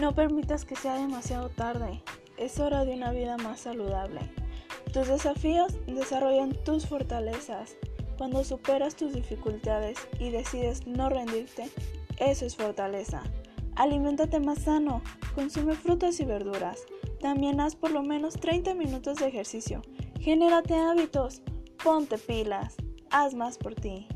No permitas que sea demasiado tarde. Es hora de una vida más saludable. Tus desafíos desarrollan tus fortalezas. Cuando superas tus dificultades y decides no rendirte, eso es fortaleza. Aliméntate más sano, consume frutas y verduras. También haz por lo menos 30 minutos de ejercicio. Genérate hábitos, ponte pilas, haz más por ti.